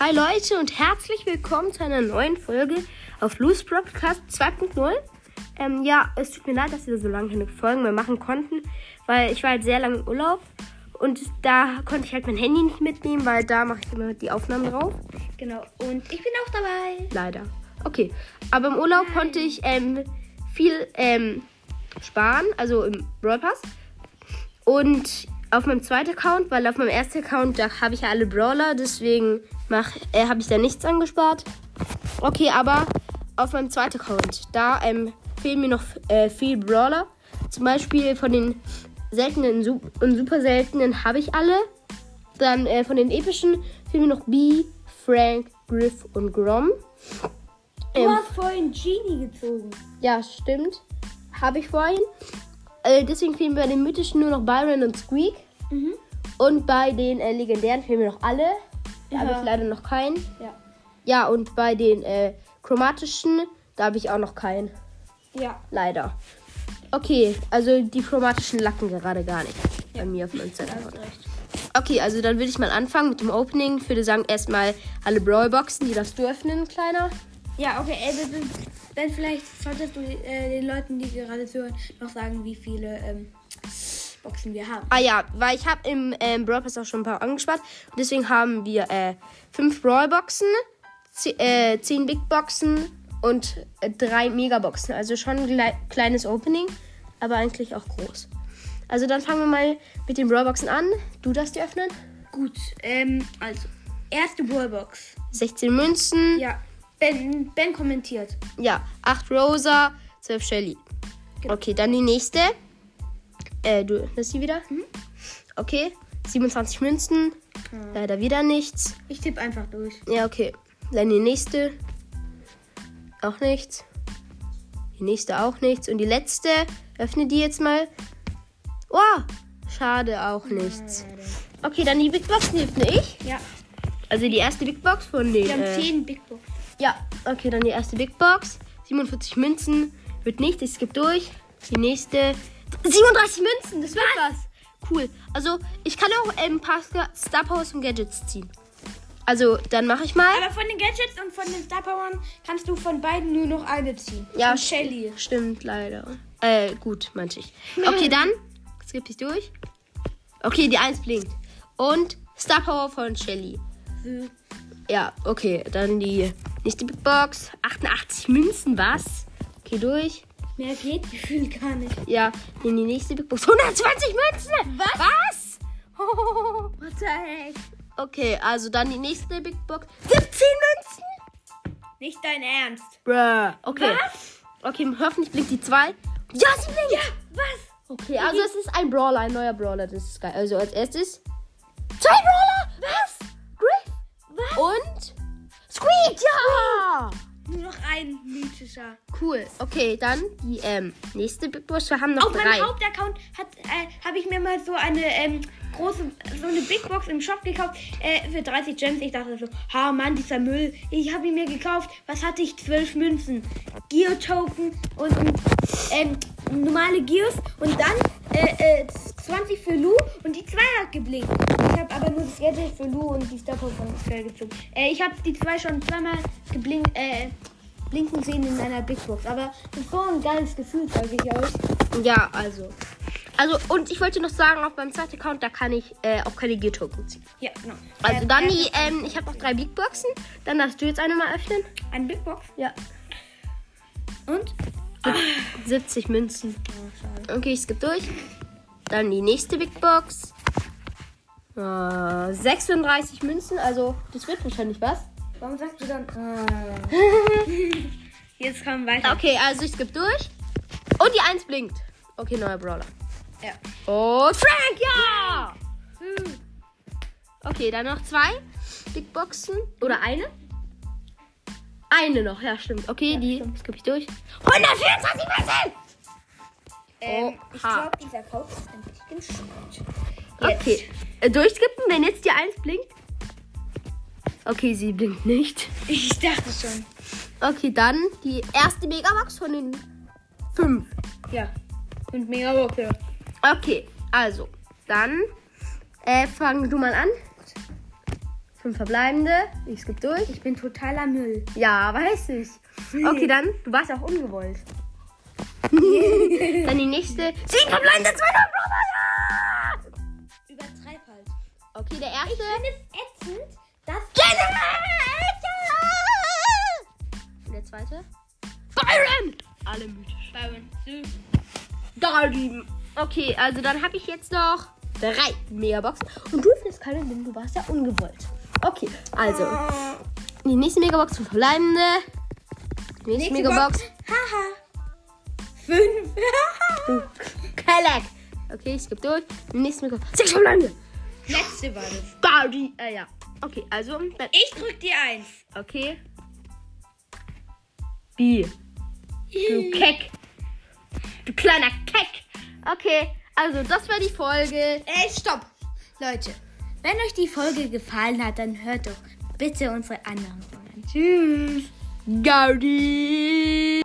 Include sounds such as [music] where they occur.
Hi Leute und herzlich willkommen zu einer neuen Folge auf Loose Broadcast 2.0. Ähm, ja, es tut mir leid, dass wir so lange keine Folgen mehr machen konnten, weil ich war halt sehr lange im Urlaub und da konnte ich halt mein Handy nicht mitnehmen, weil da mache ich immer die Aufnahmen drauf. Genau. Und ich bin auch dabei. Leider. Okay, aber im Urlaub konnte ich ähm, viel ähm, sparen, also im Brawl Pass. Und auf meinem zweiten Account, weil auf meinem ersten Account, da habe ich ja alle Brawler, deswegen äh, habe ich da nichts angespart. Okay, aber auf meinem zweiten Account, da ähm, fehlen mir noch äh, viel Brawler. Zum Beispiel von den seltenen und super seltenen habe ich alle. Dann äh, von den epischen fehlen mir noch B, Frank, Griff und Grom. Du ähm, hast vorhin Genie gezogen. Ja, stimmt. Habe ich vorhin. Äh, deswegen fehlen bei den mythischen nur noch Byron und Squeak. Mhm. Und bei den äh, legendären fehlen mir noch alle. Da habe ich leider noch keinen. Ja. Ja, und bei den äh, chromatischen, da habe ich auch noch keinen. Ja. Leider. Okay, also die chromatischen lacken gerade gar nicht. Bei mir auf meinem Zettel. Okay, also dann würde ich mal anfangen mit dem Opening. Ich würde sagen, erstmal alle Brawlboxen, die darfst du öffnen, kleiner. Ja, okay, also dann vielleicht solltest du äh, den Leuten, die gerade zuhören, noch sagen, wie viele ähm, Boxen wir haben. Ah ja, weil ich habe im ähm, Brawl Pass auch schon ein paar angespart. Und deswegen haben wir äh, fünf Brawl Boxen, äh, zehn Big Boxen und äh, drei Megaboxen. Also schon ein kleines Opening, aber eigentlich auch groß. Also dann fangen wir mal mit den Brawl Boxen an. Du darfst die öffnen. Gut, ähm, also erste Brawl Box. 16 Münzen. Ja. Ben, ben kommentiert. Ja, 8 Rosa, 12 Shelly. Genau. Okay, dann die nächste. Äh, du öffnest sie wieder? Mhm. Okay. 27 Münzen. Mhm. Leider wieder nichts. Ich tippe einfach durch. Ja, okay. Dann die nächste. Auch nichts. Die nächste auch nichts. Und die letzte. Öffne die jetzt mal. Oh, schade, auch nichts. Okay, dann die Big Box, öffne ich. Ja. Also die erste Big Box von den. Wir haben äh, 10 Big Box. Ja, okay, dann die erste Big Box. 47 Münzen. Wird nicht, ich skippe durch. Die nächste 37 Münzen, das wird was. was. Cool. Also, ich kann auch ein ähm, paar Star Powers und Gadgets ziehen. Also, dann mache ich mal. Aber von den Gadgets und von den Star Powers kannst du von beiden nur noch eine ziehen. Ja, von Shelly. Stimmt, leider. Äh, gut, meinte ich. Okay, dann skippe ich durch. Okay, die 1 blinkt. Und Star Power von Shelly. Hm. Ja, okay, dann die nächste Big Box. 88 Münzen, was? Okay, durch. Mehr geht gefühlt gar nicht. Ja, in die nächste Big Box. 120 Münzen! Was? Was? Oh, [laughs] what the heck? Okay, also dann die nächste Big Box. 17 Münzen! Nicht dein Ernst. Bruh. Okay. Was? Okay, hoffentlich blinkt die 2. Ja, sie blinkt! Ja, was? Okay, also es ist ein Brawler, ein neuer Brawler. Das ist geil. Also als erstes. Zwei Brawler! Was? Griff! Was? Und. Squeak, ja! Nur noch ein mythischer. Cool. Okay, dann die ähm, nächste Big Box. Wir haben noch Auf drei. meinem Hauptaccount äh, habe ich mir mal so eine ähm, große, so eine Big Box im Shop gekauft äh, für 30 Gems. Ich dachte so, ha Mann, dieser Müll. Ich habe ihn mir gekauft. Was hatte ich? 12 Münzen. Gear-Token und ähm, normale Gears. Und dann äh, äh, 20 für Lu und die 2 hat geblinkt. Ich habe aber nur das Gadget für Lu und die Star von Square gezogen. Äh, ich habe die 2 schon zweimal geblinkt, äh, blinken sehen in einer Big Box. Aber das ist so ein geiles Gefühl, sage ich euch. Ja, also. Also, und ich wollte noch sagen, auf meinem zweiten Account, da kann ich äh, auch keine Gear-Token ziehen. Ja, genau. Also ähm, dann die, ähm, ich habe noch drei Big Boxen. Dann darfst du jetzt eine mal öffnen. Eine Big Box? Ja. Und? 70 Münzen. Oh, okay, ich skippe durch. Dann die nächste Big Box. Uh, 36 Münzen, also das wird wahrscheinlich was. Warum sagst du dann? Uh. [laughs] Jetzt kommen weiter. Okay, also ich skippe durch. Und die 1 blinkt. Okay, neuer Brawler. Ja. Und Frank, ja! Okay, dann noch zwei Big Boxen. Oder eine? Eine noch, ja, stimmt. Okay, ja, die skippe ich durch. 124 Münzen! Ähm, ich glaube, dieser Code ist ein bisschen schuld. Okay. Äh, durchskippen, wenn jetzt die 1 blinkt. Okay, sie blinkt nicht. Ich dachte schon. Okay, dann die erste Megabox von den 5. Ja. Und Megabox. Okay, also, dann äh, fang du mal an. Fünf verbleibende. Ich skippe durch. Ich bin totaler Müll. Ja, weiß ich. Okay, dann. Du warst auch ungewollt. [laughs] dann die nächste. Sieben verbleibende, zwei. Ja! Übertreib halt. Okay, der Ich erste. finde es ätzend, Alle mythisch. Darby. Okay, also dann habe ich jetzt noch drei Megaboxen. Und du findest keine, denn du warst ja ungewollt. Okay, also. Die nächste Megabox für Verbleibende. Die nächste, Nächste Megabox. Box. Haha. Fünf. Du Kelleck. Okay, ich skippe durch. Die nächste Megabox. Sechs Verbleibende. Letzte war das. Darby. Äh, ja. Okay, also. Dann, Ich drück dir eins. okay. B. Du Keck. Du kleiner Keck. Okay, also das war die Folge. Ey, stopp. Leute, wenn euch die Folge gefallen hat, dann hört doch bitte unsere anderen Folgen. Tschüss. Gaudi.